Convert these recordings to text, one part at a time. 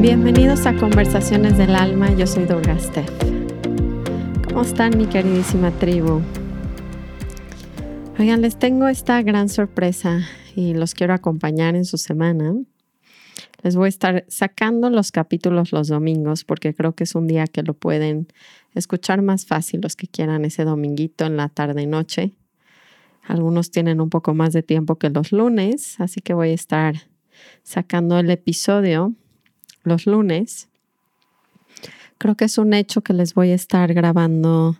Bienvenidos a Conversaciones del Alma, yo soy Durga Steph. ¿Cómo están mi queridísima tribu? Oigan, les tengo esta gran sorpresa y los quiero acompañar en su semana. Les voy a estar sacando los capítulos los domingos porque creo que es un día que lo pueden escuchar más fácil los que quieran ese dominguito en la tarde y noche. Algunos tienen un poco más de tiempo que los lunes, así que voy a estar sacando el episodio los lunes. Creo que es un hecho que les voy a estar grabando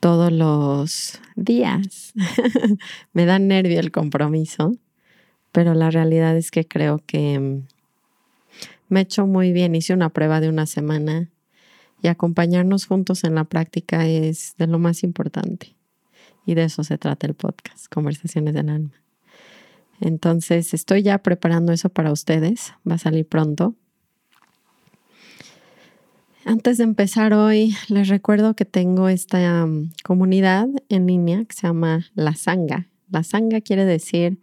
todos los días. Me da nervio el compromiso, pero la realidad es que creo que mm, me he hecho muy bien. Hice una prueba de una semana y acompañarnos juntos en la práctica es de lo más importante. Y de eso se trata el podcast, Conversaciones del Alma. Entonces, estoy ya preparando eso para ustedes. Va a salir pronto. Antes de empezar hoy, les recuerdo que tengo esta um, comunidad en línea que se llama La Sanga. La Sanga quiere decir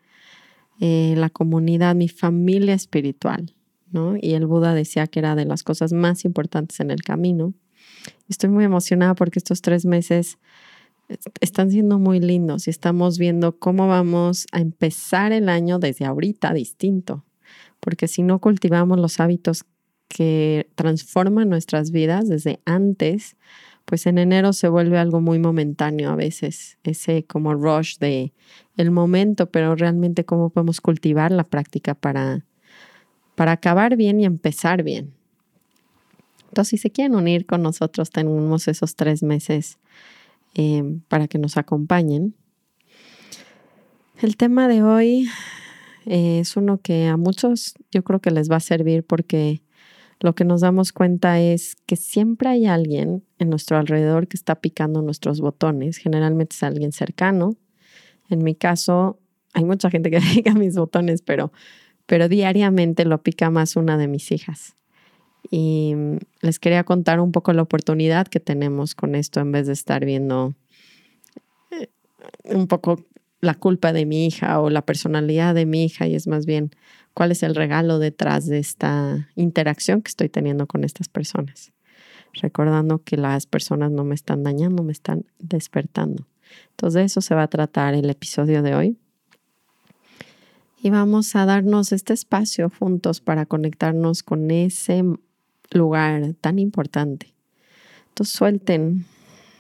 eh, la comunidad, mi familia espiritual, Y el Buda decía que era de las cosas más importantes en el camino. Estoy muy emocionada porque estos tres meses están siendo muy lindos y estamos viendo cómo vamos a empezar el año desde ahorita distinto. Porque si no cultivamos los hábitos que transforma nuestras vidas desde antes, pues en enero se vuelve algo muy momentáneo a veces, ese como rush de el momento, pero realmente cómo podemos cultivar la práctica para, para acabar bien y empezar bien. Entonces, si se quieren unir con nosotros, tenemos esos tres meses eh, para que nos acompañen. El tema de hoy eh, es uno que a muchos yo creo que les va a servir porque lo que nos damos cuenta es que siempre hay alguien en nuestro alrededor que está picando nuestros botones. Generalmente es alguien cercano. En mi caso, hay mucha gente que pica mis botones, pero, pero diariamente lo pica más una de mis hijas. Y les quería contar un poco la oportunidad que tenemos con esto en vez de estar viendo eh, un poco la culpa de mi hija o la personalidad de mi hija y es más bien cuál es el regalo detrás de esta interacción que estoy teniendo con estas personas. Recordando que las personas no me están dañando, me están despertando. Entonces de eso se va a tratar el episodio de hoy. Y vamos a darnos este espacio juntos para conectarnos con ese lugar tan importante. Entonces suelten,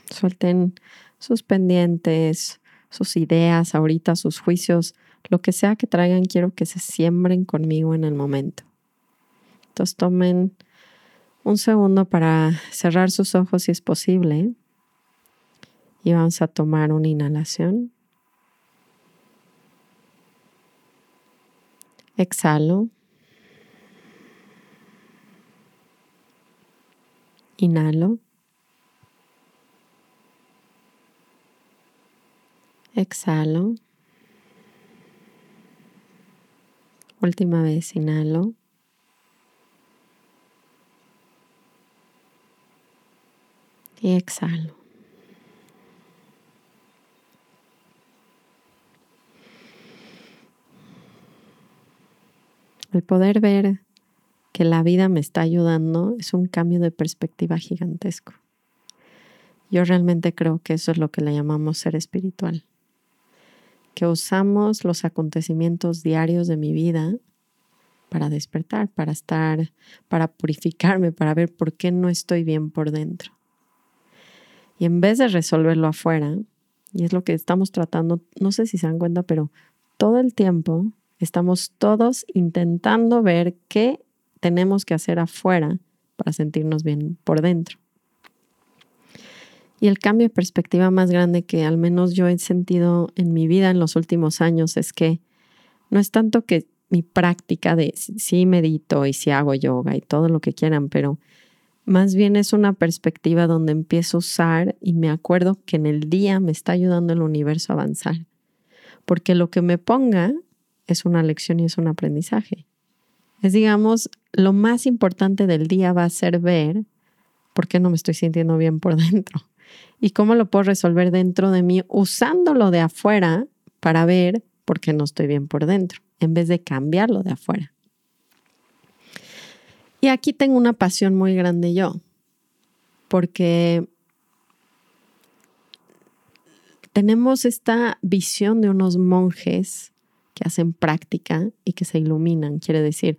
suelten sus pendientes, sus ideas ahorita, sus juicios lo que sea que traigan, quiero que se siembren conmigo en el momento. Entonces tomen un segundo para cerrar sus ojos si es posible. Y vamos a tomar una inhalación. Exhalo. Inhalo. Exhalo. Última vez, inhalo. Y exhalo. El poder ver que la vida me está ayudando es un cambio de perspectiva gigantesco. Yo realmente creo que eso es lo que le llamamos ser espiritual que usamos los acontecimientos diarios de mi vida para despertar, para estar, para purificarme, para ver por qué no estoy bien por dentro. Y en vez de resolverlo afuera, y es lo que estamos tratando, no sé si se dan cuenta, pero todo el tiempo estamos todos intentando ver qué tenemos que hacer afuera para sentirnos bien por dentro. Y el cambio de perspectiva más grande que al menos yo he sentido en mi vida en los últimos años es que no es tanto que mi práctica de sí medito y sí hago yoga y todo lo que quieran, pero más bien es una perspectiva donde empiezo a usar y me acuerdo que en el día me está ayudando el universo a avanzar. Porque lo que me ponga es una lección y es un aprendizaje. Es, digamos, lo más importante del día va a ser ver ¿por qué no me estoy sintiendo bien por dentro? ¿Y cómo lo puedo resolver dentro de mí usándolo de afuera para ver por qué no estoy bien por dentro, en vez de cambiarlo de afuera? Y aquí tengo una pasión muy grande yo, porque tenemos esta visión de unos monjes que hacen práctica y que se iluminan. Quiere decir,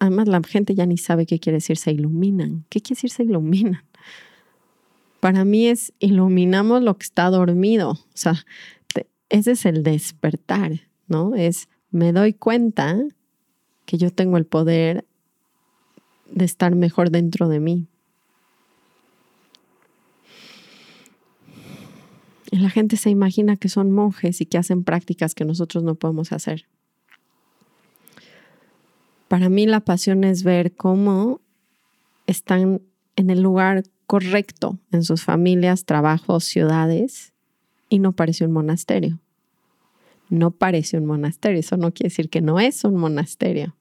además la gente ya ni sabe qué quiere decir se iluminan. ¿Qué quiere decir se iluminan? Para mí es iluminamos lo que está dormido. O sea, ese es el despertar, ¿no? Es me doy cuenta que yo tengo el poder de estar mejor dentro de mí. La gente se imagina que son monjes y que hacen prácticas que nosotros no podemos hacer. Para mí la pasión es ver cómo están en el lugar correcto en sus familias, trabajos, ciudades y no parece un monasterio. No parece un monasterio, eso no quiere decir que no es un monasterio.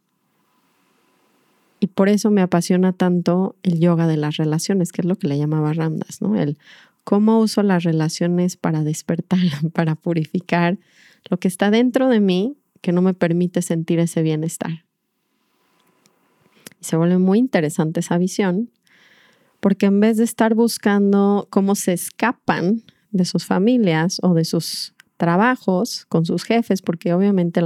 Y por eso me apasiona tanto el yoga de las relaciones, que es lo que le llamaba Ramdas, ¿no? El cómo uso las relaciones para despertar, para purificar lo que está dentro de mí que no me permite sentir ese bienestar. Y se vuelve muy interesante esa visión, porque en vez de estar buscando cómo se escapan de sus familias o de sus trabajos con sus jefes, porque obviamente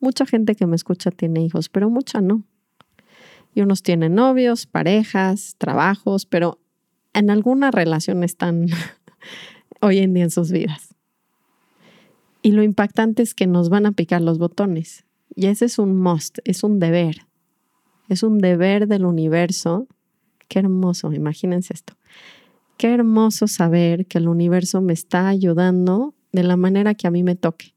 mucha gente que me escucha tiene hijos, pero mucha no. Y unos tienen novios, parejas, trabajos, pero en alguna relación están hoy en día en sus vidas. Y lo impactante es que nos van a picar los botones. Y ese es un must, es un deber. Es un deber del universo. Qué hermoso, imagínense esto. Qué hermoso saber que el universo me está ayudando de la manera que a mí me toque.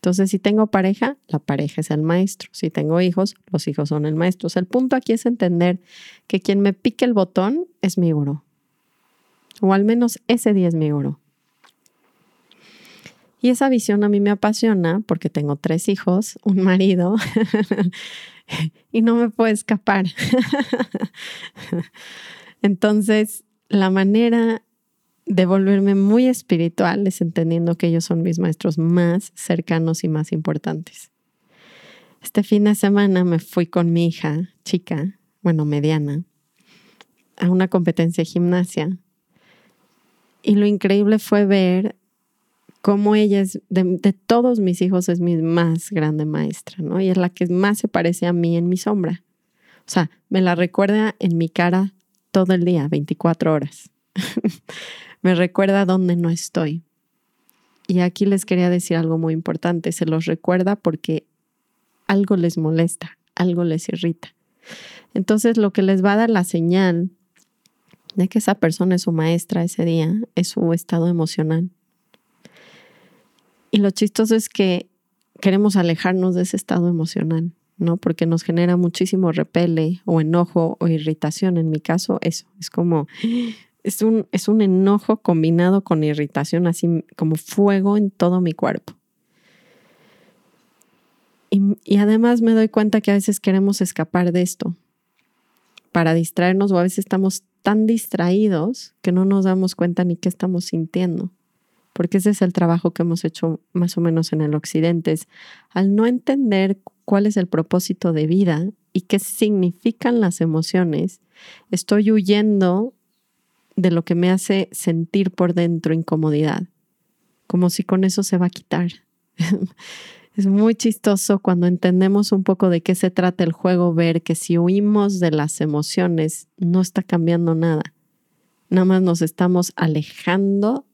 Entonces, si tengo pareja, la pareja es el maestro. Si tengo hijos, los hijos son el maestro. el punto aquí es entender que quien me pique el botón es mi gurú. O al menos ese día es mi oro. Y esa visión a mí me apasiona porque tengo tres hijos, un marido, y no me puedo escapar. Entonces, la manera de volverme muy espiritual es entendiendo que ellos son mis maestros más cercanos y más importantes. Este fin de semana me fui con mi hija, chica, bueno, mediana, a una competencia de gimnasia y lo increíble fue ver cómo ella es, de, todos mis hijos, es mi más grande maestra, ¿no? Y es la que más se parece a mí en mi sombra. O sea, me la recuerda en mi cara todo el día, 24 horas. me recuerda dónde no estoy. Y aquí les quería decir algo muy importante. Se los recuerda porque algo les molesta, algo les irrita. Entonces, lo que les va a dar la señal de que esa persona es su maestra ese día, es su estado emocional. Y lo chistoso es que queremos alejarnos de ese estado emocional, ¿no? Porque nos genera muchísimo repele o enojo o irritación. En mi caso, eso, es como, es un, es un enojo combinado con irritación, así como fuego en todo mi cuerpo. Y, y además me doy cuenta que a veces queremos escapar de esto para distraernos o a veces estamos tan distraídos que no nos damos cuenta ni qué estamos sintiendo. Porque ese es el trabajo que hemos hecho más o menos en el occidente. Es al no entender cuál es el propósito de vida y qué significan las emociones, estoy huyendo de lo que me hace sentir por dentro incomodidad, como si con eso se va a quitar. Es muy chistoso cuando entendemos un poco de qué se trata el juego, ver que si huimos de las emociones no está cambiando nada. Nada más nos estamos alejando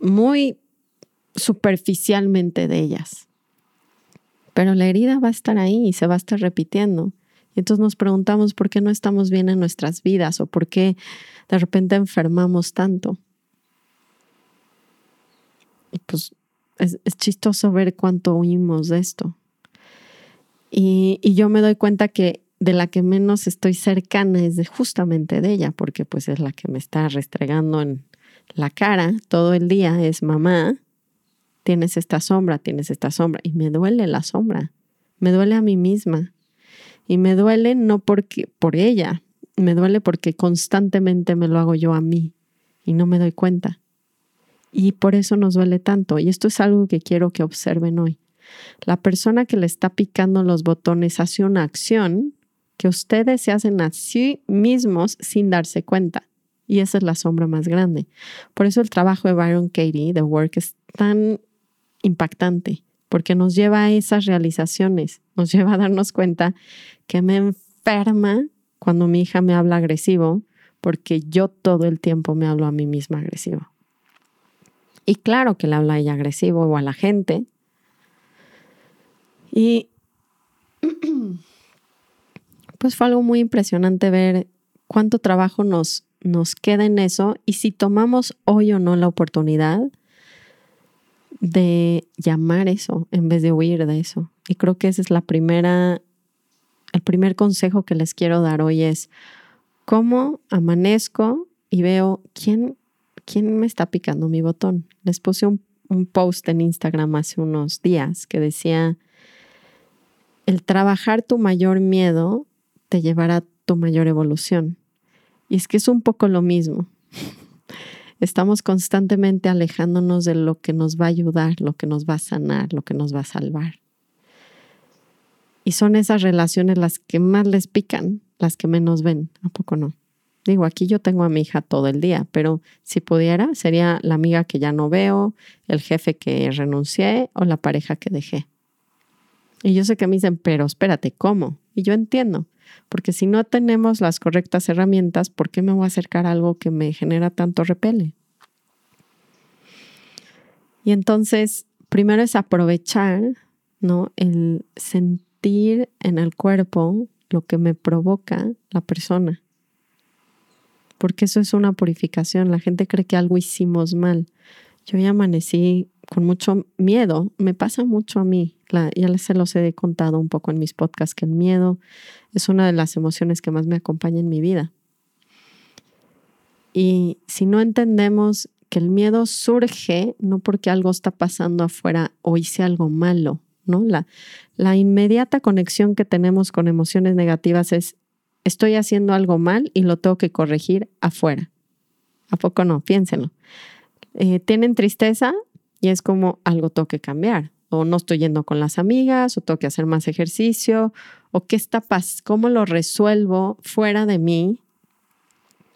muy superficialmente de ellas. Pero la herida va a estar ahí y se va a estar repitiendo. Y entonces nos preguntamos por qué no estamos bien en nuestras vidas o por qué de repente enfermamos tanto. Y pues es, chistoso ver cuánto huimos de esto. Y, yo me doy cuenta que de la que menos estoy cercana es de justamente de ella, porque pues es la que me está restregando en la cara todo el día, es mamá, tienes esta sombra, tienes esta sombra, y me duele la sombra, me duele a mí misma, y me duele no porque por ella, me duele porque constantemente me lo hago yo a mí y no me doy cuenta. Y por eso nos duele tanto. Y esto es algo que quiero que observen hoy. La persona que le está picando los botones hace una acción que ustedes se hacen a sí mismos sin darse cuenta. Y esa es la sombra más grande. Por eso el trabajo de Byron Katie, The Work, es tan impactante, porque nos lleva a esas realizaciones, nos lleva a darnos cuenta que me enferma cuando mi hija me habla agresivo, porque yo todo el tiempo me hablo a mí misma agresivo. Y claro que le habla a ella agresivo o a la gente. Y pues fue algo muy impresionante ver cuánto trabajo nos, nos queda en eso y si tomamos hoy o no la oportunidad de llamar eso en vez de huir de eso. Y creo que esa es la primera, el primer consejo que les quiero dar hoy es cómo amanezco y veo quién ¿quién me está picando mi botón? Les puse un, post en Instagram hace unos días que decía, el trabajar tu mayor miedo te llevará a tu mayor evolución. Y es que es un poco lo mismo. Estamos constantemente alejándonos de lo que nos va a ayudar, lo que nos va a sanar, lo que nos va a salvar. Y son esas relaciones las que más les pican, las que menos ven, ¿a poco no? Digo, aquí yo tengo a mi hija todo el día, pero si pudiera, sería la amiga que ya no veo, el jefe que renuncié o la pareja que dejé. Y yo sé que me dicen, pero espérate, ¿cómo? Y yo entiendo, porque si no tenemos las correctas herramientas, ¿por qué me voy a acercar a algo que me genera tanto repele? Y entonces, primero es aprovechar, ¿no? El sentir en el cuerpo lo que me provoca la persona porque eso es una purificación. La gente cree que algo hicimos mal. Yo ya amanecí con mucho miedo, me pasa mucho a mí, ya se los he contado un poco en mis podcasts, que el miedo es una de las emociones que más me acompaña en mi vida. Y si no entendemos que el miedo surge no porque algo está pasando afuera o hice algo malo, ¿no? La, la inmediata conexión que tenemos con emociones negativas es estoy haciendo algo mal y lo tengo que corregir afuera. ¿A poco no? Piénsenlo. Eh, tienen tristeza y es como algo tengo que cambiar. O no estoy yendo con las amigas, o tengo que hacer más ejercicio, o qué está pasando, cómo lo resuelvo fuera de mí.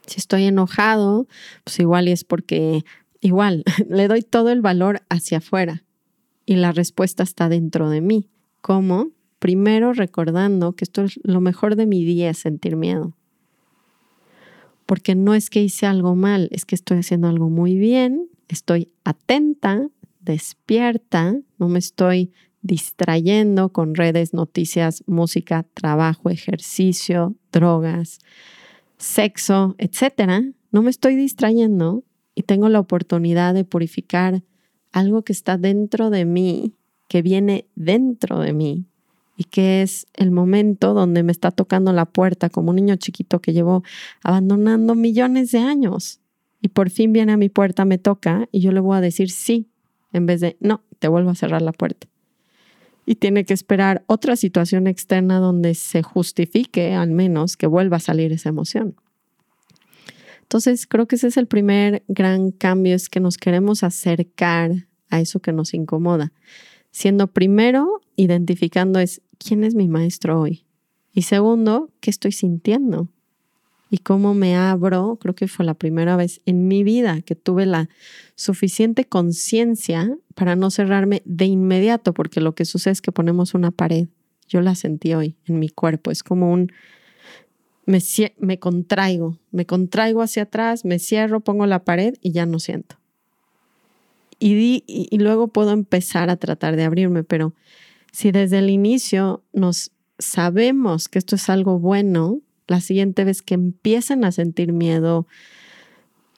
Si estoy enojado, pues igual y es porque igual le doy todo el valor hacia afuera y la respuesta está dentro de mí. ¿Cómo? Primero recordando que esto es lo mejor de mi día sentir miedo. Porque no es que hice algo mal, es que estoy haciendo algo muy bien, estoy atenta, despierta, no me estoy distrayendo con redes, noticias, música, trabajo, ejercicio, drogas, sexo, etcétera. No me estoy distrayendo y tengo la oportunidad de purificar algo que está dentro de mí, que viene dentro de mí, y que es el momento donde me está tocando la puerta como un niño chiquito que llevo abandonando millones de años. Y por fin viene a mi puerta, me toca y yo le voy a decir sí, en vez de no, te vuelvo a cerrar la puerta. Y tiene que esperar otra situación externa donde se justifique al menos que vuelva a salir esa emoción. Entonces creo que ese es el primer gran cambio, es que nos queremos acercar a eso que nos incomoda, siendo primero identificando es quién es mi maestro hoy. Y segundo, qué estoy sintiendo y cómo me abro. Creo que fue la primera vez en mi vida que tuve la suficiente conciencia para no cerrarme de inmediato, porque lo que sucede es que ponemos una pared. Yo la sentí hoy en mi cuerpo. Es como un... Me, me contraigo, me contraigo hacia atrás, me cierro, pongo la pared y ya no siento. Y, luego puedo empezar a tratar de abrirme, pero si desde el inicio nos sabemos que esto es algo bueno, la siguiente vez que empiezan a sentir miedo,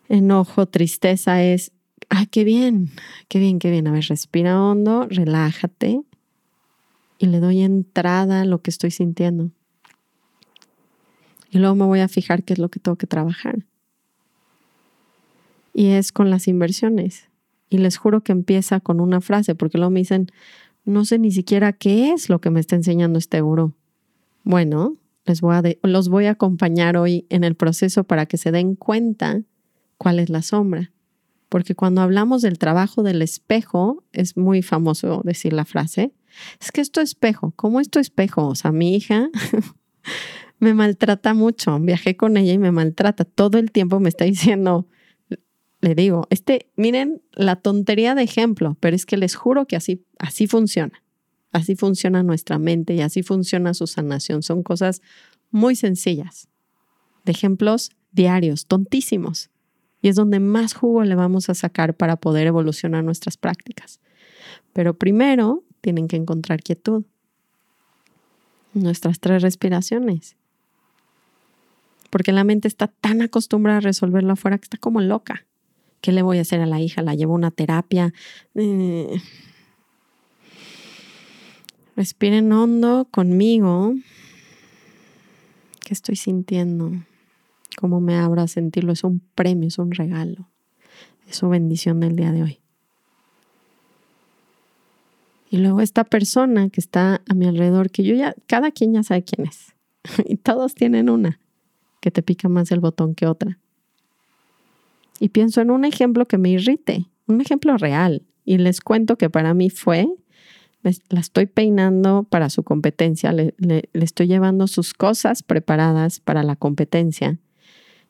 enojo, tristeza es, ay, qué bien, qué bien, qué bien. A ver, respira hondo, relájate y le doy entrada a lo que estoy sintiendo. Y luego me voy a fijar qué es lo que tengo que trabajar. Y es con las inversiones. Y les juro que empieza con una frase, porque luego me dicen, no sé ni siquiera qué es lo que me está enseñando este gurú. Bueno, les voy a los voy a acompañar hoy en el proceso para que se den cuenta cuál es la sombra. Porque cuando hablamos del trabajo del espejo, es muy famoso decir la frase, es que esto espejo, ¿cómo esto espejo? O sea, mi hija me maltrata mucho, viajé con ella y me maltrata, todo el tiempo me está diciendo, le digo, este, miren la tontería de ejemplo, pero es que les juro que así, así funciona. Así funciona nuestra mente y así funciona su sanación. Son cosas muy sencillas, de ejemplos diarios, tontísimos. Y es donde más jugo le vamos a sacar para poder evolucionar nuestras prácticas. Pero primero tienen que encontrar quietud. Nuestras tres respiraciones. Porque la mente está tan acostumbrada a resolverlo afuera que está como loca. ¿Qué le voy a hacer a la hija? ¿La llevo a una terapia? Eh, Respiren hondo conmigo. ¿Qué estoy sintiendo? ¿Cómo me abro a sentirlo? Es un premio, es un regalo. Es su bendición del día de hoy. Y luego esta persona que está a mi alrededor, que yo ya, cada quien ya sabe quién es. y todos tienen una que te pica más el botón que otra. Y pienso en un ejemplo que me irrite, un ejemplo real. Y les cuento que para mí fue la estoy peinando para su competencia, le, estoy llevando sus cosas preparadas para la competencia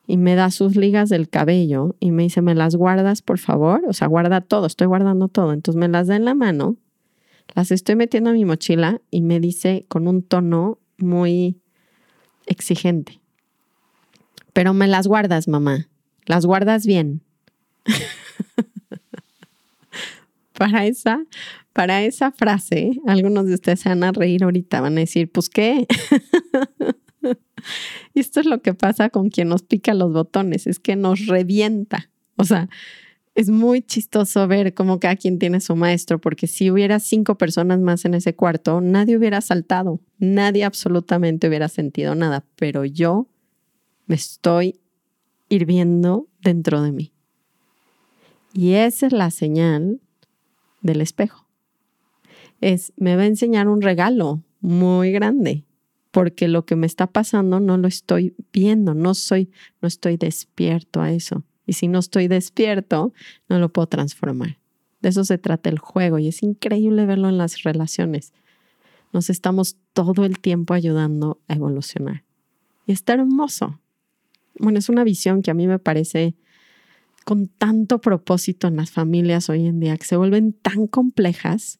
y me da sus ligas del cabello y me dice, ¿me las guardas por favor? O sea, guarda todo, estoy guardando todo. Entonces me las da en la mano, las estoy metiendo a mi mochila y me dice con un tono muy exigente, pero me las guardas, mamá, las guardas bien. para esa, para esa frase, algunos de ustedes se van a reír ahorita, van a decir, pues qué. esto es lo que pasa con quien nos pica los botones, es que nos revienta. O sea, es muy chistoso ver cómo cada quien tiene su maestro, porque si hubiera cinco personas más en ese cuarto, nadie hubiera saltado, nadie absolutamente hubiera sentido nada, pero yo me estoy hirviendo dentro de mí. Y esa es la señal del espejo es, me va a enseñar un regalo muy grande, porque lo que me está pasando no lo estoy viendo, no soy, no estoy despierto a eso. Y si no estoy despierto, no lo puedo transformar. De eso se trata el juego y es increíble verlo en las relaciones. Nos estamos todo el tiempo ayudando a evolucionar. Y está hermoso. Bueno, es una visión que a mí me parece con tanto propósito en las familias hoy en día, que se vuelven tan complejas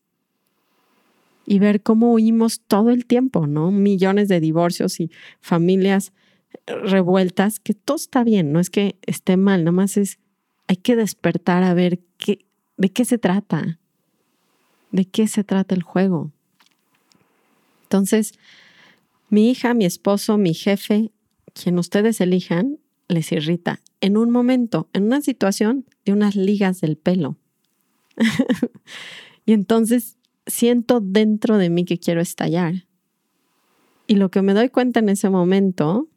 y ver cómo huimos todo el tiempo, ¿no? Millones de divorcios y familias revueltas, que todo está bien, no es que esté mal, nada más es, hay que despertar a ver qué, de qué se trata, de qué se trata el juego. Entonces, mi hija, mi esposo, mi jefe, quien ustedes elijan, les irrita en un momento, en una situación de unas ligas del pelo. y entonces siento dentro de mí que quiero estallar. Y lo que me doy cuenta en ese momento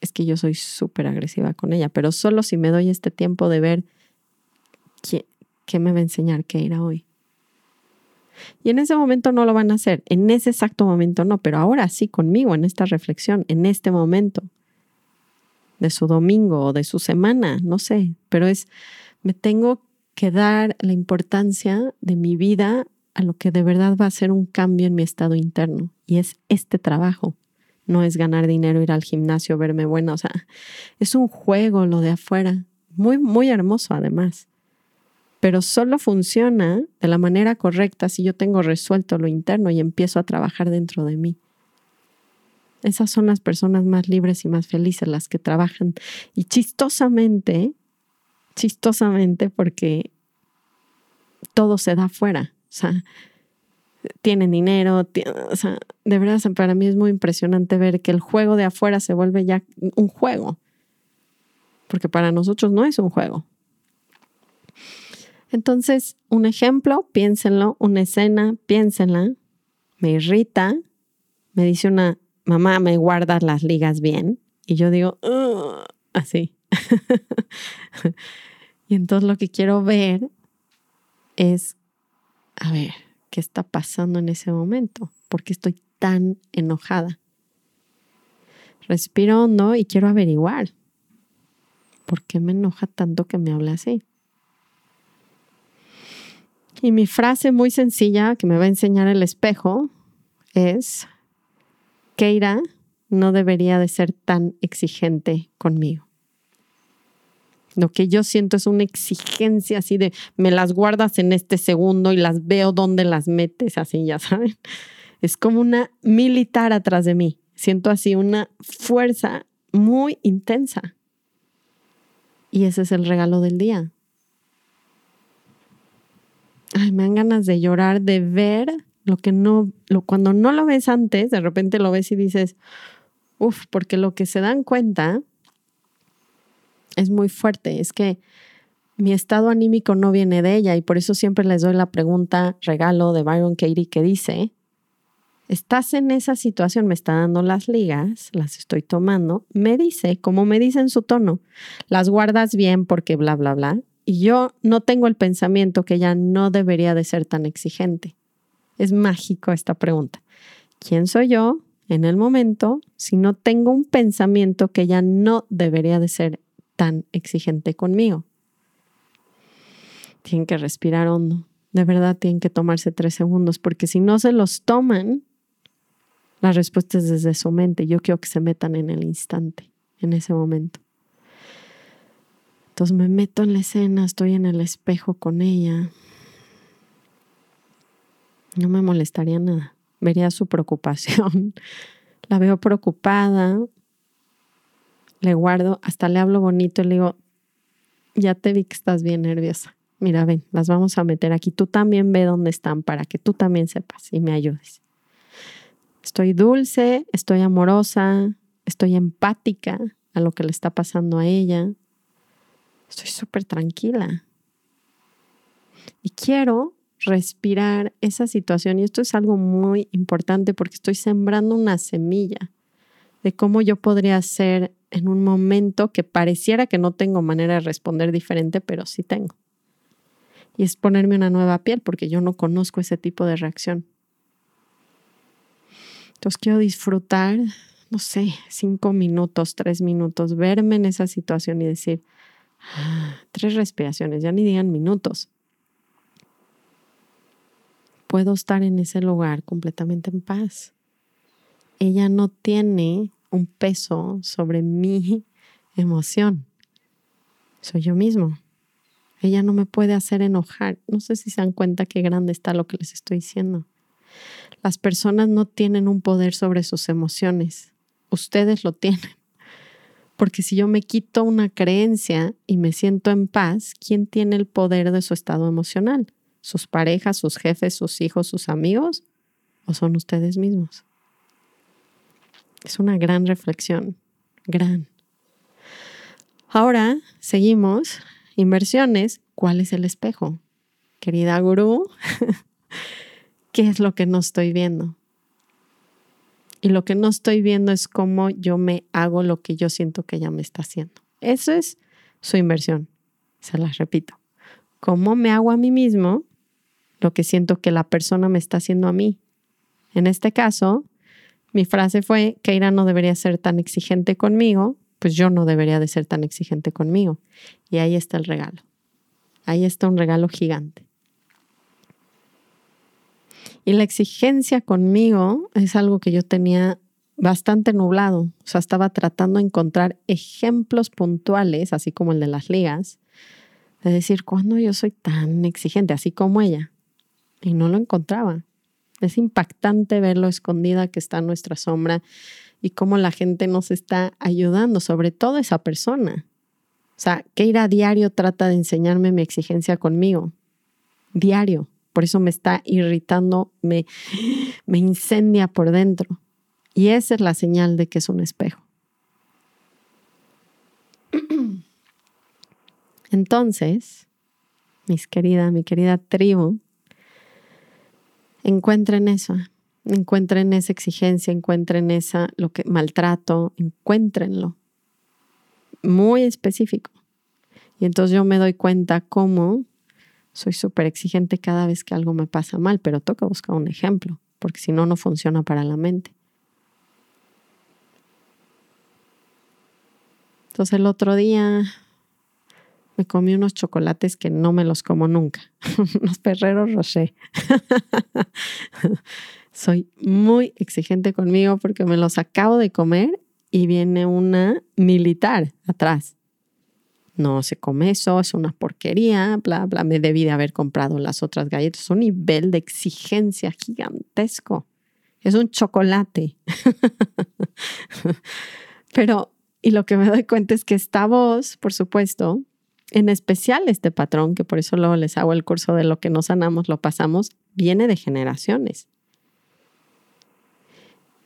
es que yo soy súper agresiva con ella, pero solo si me doy este tiempo de ver qué, qué me va a enseñar qué era hoy. Y en ese momento no lo van a hacer, en ese exacto momento no, pero ahora sí conmigo, en esta reflexión, en este momento de su domingo o de su semana, no sé, pero es, me tengo que dar la importancia de mi vida a lo que de verdad va a ser un cambio en mi estado interno y es este trabajo. No es ganar dinero, ir al gimnasio, verme buena, o sea, es un juego lo de afuera, muy, muy hermoso además, pero solo funciona de la manera correcta si yo tengo resuelto lo interno y empiezo a trabajar dentro de mí. Esas son las personas más libres y más felices, las que trabajan. Y chistosamente, chistosamente, porque todo se da afuera. O sea, tienen dinero, o sea, de verdad para mí es muy impresionante ver que el juego de afuera se vuelve ya un juego, porque para nosotros no es un juego. Entonces, un ejemplo, piénsenlo, una escena, piénsenla, me irrita, me dice una mamá, me guardas las ligas bien, y yo digo, así. y entonces lo que quiero ver es a ver, ¿qué está pasando en ese momento? ¿Por qué estoy tan enojada? Respiro hondo y quiero averiguar. ¿Por qué me enoja tanto que me hable así? Y mi frase muy sencilla que me va a enseñar el espejo es, Keira no debería de ser tan exigente conmigo. Lo que yo siento es una exigencia así de me las guardas en este segundo y las veo donde las metes, así ya saben. Es como una militar atrás de mí. Siento así una fuerza muy intensa. Y ese es el regalo del día. Ay, me dan ganas de llorar, de ver lo que no, lo, cuando no lo ves antes, de repente lo ves y dices, uff, porque lo que se dan cuenta es muy fuerte. Es que mi estado anímico no viene de ella y por eso siempre les doy la pregunta regalo de Byron Katie que dice, estás en esa situación, me está dando las ligas, las estoy tomando, me dice, como me dice en su tono, las guardas bien porque bla, bla, bla. Y yo no tengo el pensamiento que ella no debería de ser tan exigente. Es mágico esta pregunta. ¿Quién soy yo en el momento si no tengo un pensamiento que ella no debería de ser tan exigente conmigo. Tienen que respirar hondo. De verdad tienen que tomarse tres segundos porque si no se los toman, la respuesta es desde su mente. Yo quiero que se metan en el instante, en ese momento. Entonces me meto en la escena, estoy en el espejo con ella. No me molestaría nada. Vería su preocupación. La veo preocupada, le guardo, hasta le hablo bonito y le digo, ya te vi que estás bien nerviosa. Mira, ven, las vamos a meter aquí. Tú también ve dónde están para que tú también sepas y me ayudes. Estoy dulce, estoy amorosa, estoy empática a lo que le está pasando a ella. Estoy súper tranquila. Y quiero respirar esa situación. Y esto es algo muy importante porque estoy sembrando una semilla de cómo yo podría ser en un momento que pareciera que no tengo manera de responder diferente, pero sí tengo. Y es ponerme una nueva piel porque yo no conozco ese tipo de reacción. Entonces quiero disfrutar, no sé, cinco minutos, tres minutos, verme en esa situación y decir, ah, tres respiraciones, ya ni digan minutos. Puedo estar en ese lugar completamente en paz. Ella no tiene un peso sobre mi emoción. Soy yo mismo. Ella no me puede hacer enojar. No sé si se dan cuenta qué grande está lo que les estoy diciendo. Las personas no tienen un poder sobre sus emociones. Ustedes lo tienen. Porque si yo me quito una creencia y me siento en paz, ¿quién tiene el poder de su estado emocional? ¿Sus parejas, sus jefes, sus hijos, sus amigos? ¿O son ustedes mismos? Es una gran reflexión, gran. Ahora seguimos. Inversiones. ¿Cuál es el espejo? Querida gurú, ¿qué es lo que no estoy viendo? Y lo que no estoy viendo es cómo yo me hago lo que yo siento que ella me está haciendo. Eso es su inversión. Se las repito. ¿Cómo me hago a mí mismo lo que siento que la persona me está haciendo a mí? En este caso, mi frase fue, Keira no debería ser tan exigente conmigo, pues yo no debería de ser tan exigente conmigo. Y ahí está el regalo. Ahí está un regalo gigante. Y la exigencia conmigo es algo que yo tenía bastante nublado. O sea, estaba tratando de encontrar ejemplos puntuales, así como el de las ligas, de decir, ¿cuándo yo soy tan exigente, así como ella? Y no lo encontraba. Es impactante ver lo escondida que está nuestra sombra y cómo la gente nos está ayudando, sobre todo esa persona. O sea, Keira diario trata de enseñarme mi exigencia conmigo. Diario. Por eso me está irritando, me, me incendia por dentro. Y esa es la señal de que es un espejo. Entonces, mis querida, mi querida tribu, encuentren eso, encuentren esa exigencia, encuentren esa, lo que maltrato, encuéntrenlo. Muy específico. Y entonces yo me doy cuenta cómo soy súper exigente cada vez que algo me pasa mal, pero toca buscar un ejemplo, porque si no, no funciona para la mente. Entonces el otro día me comí unos chocolates que no me los como nunca, unos perreros rocher. Soy muy exigente conmigo porque me los acabo de comer y viene una militar atrás. No se come eso, es una porquería, bla, bla. Me debí de haber comprado las otras galletas. un nivel de exigencia gigantesco. Es un chocolate. Pero, y lo que me doy cuenta es que esta voz, por supuesto, en especial este patrón, que por eso luego les hago el curso de lo que no sanamos, lo pasamos, viene de generaciones.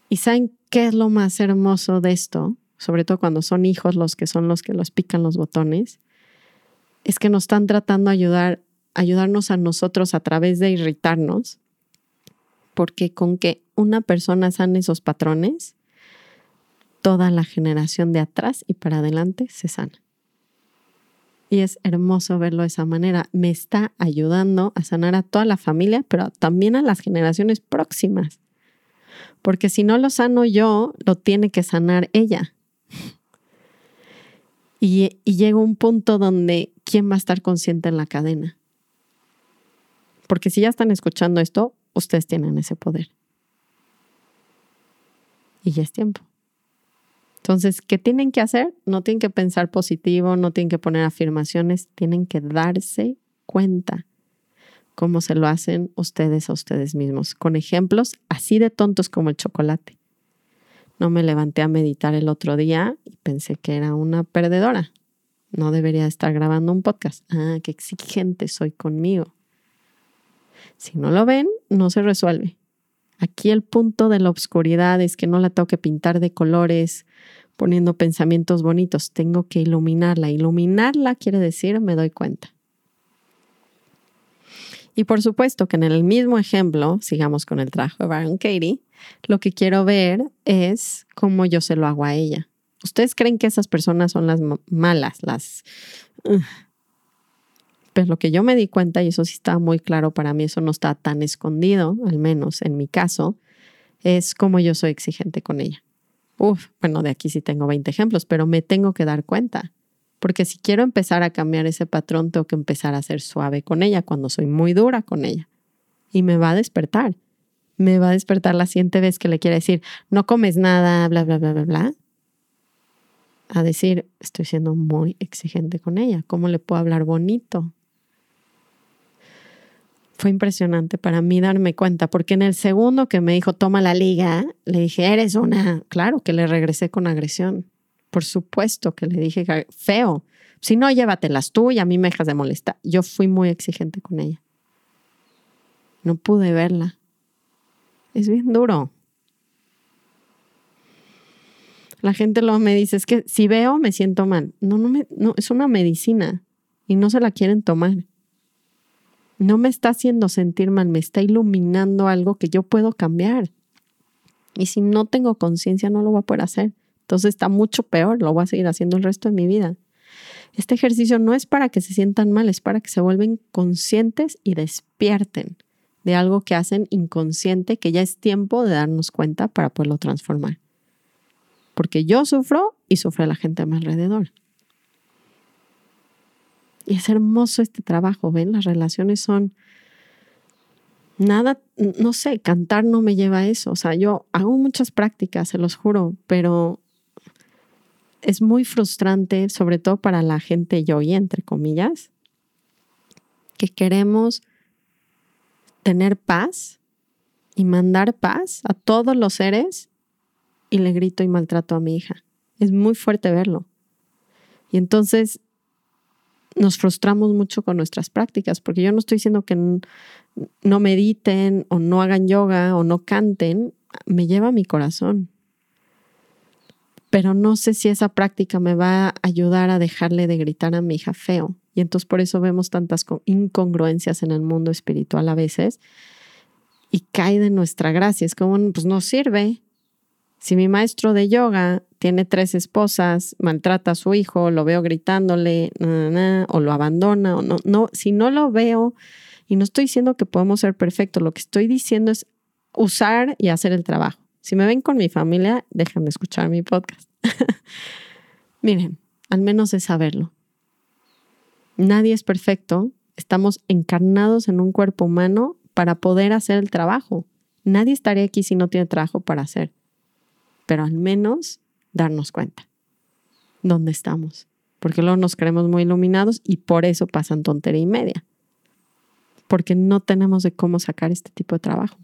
¿Y saben qué es lo más hermoso de esto? Sobre todo cuando son hijos los que son los que los pican los botones, es que nos están tratando de ayudar, ayudarnos a nosotros a través de irritarnos, porque con que una persona sane esos patrones, toda la generación de atrás y para adelante se sana. Y es hermoso verlo de esa manera. Me está ayudando a sanar a toda la familia, pero también a las generaciones próximas. Porque si no lo sano yo, lo tiene que sanar ella. Y, llega un punto donde, ¿quién va a estar consciente en la cadena? Porque si ya están escuchando esto, ustedes tienen ese poder. Y ya es tiempo. Entonces, ¿qué tienen que hacer? No tienen que pensar positivo, no tienen que poner afirmaciones, tienen que darse cuenta cómo se lo hacen ustedes a ustedes mismos, con ejemplos así de tontos como el chocolate. No me levanté a meditar el otro día y pensé que era una perdedora. No debería estar grabando un podcast. Ah, qué exigente soy conmigo. Si no lo ven, no se resuelve. Aquí el punto de la oscuridad es que no la tengo que pintar de colores, poniendo pensamientos bonitos, tengo que iluminarla. Iluminarla quiere decir me doy cuenta. Y por supuesto que en el mismo ejemplo, sigamos con el trabajo de Baron Katie, lo que quiero ver es cómo yo se lo hago a ella. ¿Ustedes creen que esas personas son las malas, las... Pues lo que yo me di cuenta, y eso sí está muy claro para mí, eso no está tan escondido, al menos en mi caso, es cómo yo soy exigente con ella. Uf, bueno, de aquí sí tengo 20 ejemplos, pero me tengo que dar cuenta. Porque si quiero empezar a cambiar ese patrón, tengo que empezar a ser suave con ella cuando soy muy dura con ella. Y me va a despertar. Me va a despertar la siguiente vez que le quiera decir, no comes nada, bla, bla, bla, bla, bla. A decir, estoy siendo muy exigente con ella. ¿Cómo le puedo hablar bonito? Fue impresionante para mí darme cuenta, porque en el segundo que me dijo, toma la liga, le dije, eres una, claro que le regresé con agresión. Por supuesto que le dije, feo, si no, llévatelas tú y a mí me dejas de molestar. Yo fui muy exigente con ella. No pude verla. Es bien duro. La gente luego me dice, es que si veo me siento mal. No, no, me, no, es una medicina y no se la quieren tomar no me está haciendo sentir mal, me está iluminando algo que yo puedo cambiar. Y si no tengo conciencia, no lo voy a poder hacer. Entonces está mucho peor, lo voy a seguir haciendo el resto de mi vida. Este ejercicio no es para que se sientan mal, es para que se vuelven conscientes y despierten de algo que hacen inconsciente, que ya es tiempo de darnos cuenta para poderlo transformar. Porque yo sufro y sufre la gente a mi alrededor. Y es hermoso este trabajo, ¿ven? Las relaciones son nada, no sé, cantar no me lleva a eso. O sea, yo hago muchas prácticas, se los juro, pero es muy frustrante, sobre todo para la gente yo y entre comillas, que queremos tener paz y mandar paz a todos los seres y le grito y maltrato a mi hija. Es muy fuerte verlo. Y entonces nos frustramos mucho con nuestras prácticas, porque yo no estoy diciendo que no mediten o no hagan yoga o no canten, me lleva mi corazón. Pero no sé si esa práctica me va a ayudar a dejarle de gritar a mi hija feo. Y entonces por eso vemos tantas incongruencias en el mundo espiritual a veces y cae de nuestra gracia. Es como, pues no sirve. Si mi maestro de yoga tiene tres esposas, maltrata a su hijo, lo veo gritándole, o lo abandona, o no, no, si no lo veo, y no estoy diciendo que podemos ser perfectos, lo que estoy diciendo es usar y hacer el trabajo. Si me ven con mi familia, dejen de escuchar mi podcast. Miren, al menos es saberlo. Nadie es perfecto, estamos encarnados en un cuerpo humano para poder hacer el trabajo. Nadie estaría aquí si no tiene trabajo para hacer, pero al menos darnos cuenta dónde estamos, porque luego nos creemos muy iluminados y por eso pasan tontería y media, porque no tenemos de cómo sacar este tipo de trabajo.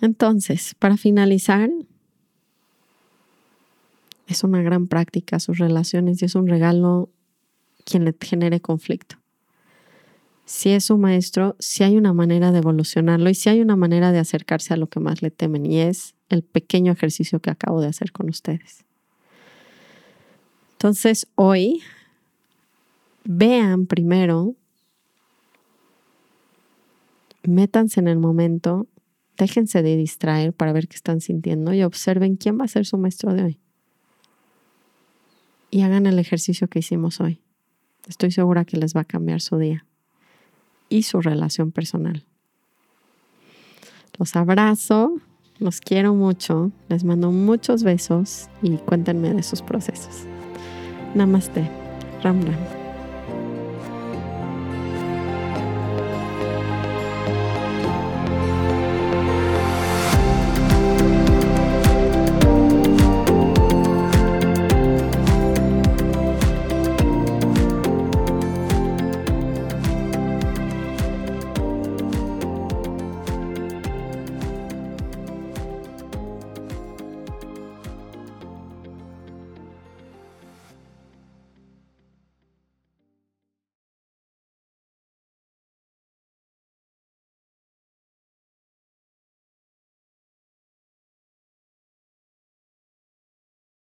Entonces, para finalizar, es una gran práctica sus relaciones y es un regalo quien le genere conflicto. Si es su maestro, si hay una manera de evolucionarlo y si hay una manera de acercarse a lo que más le temen y es el pequeño ejercicio que acabo de hacer con ustedes. Entonces, hoy vean primero, métanse en el momento, déjense de distraer para ver qué están sintiendo y observen quién va a ser su maestro de hoy. Y hagan el ejercicio que hicimos hoy. Estoy segura que les va a cambiar su día y su relación personal. Los abrazo, los quiero mucho, les mando muchos besos y cuéntenme de sus procesos. Namaste. Ram Ram.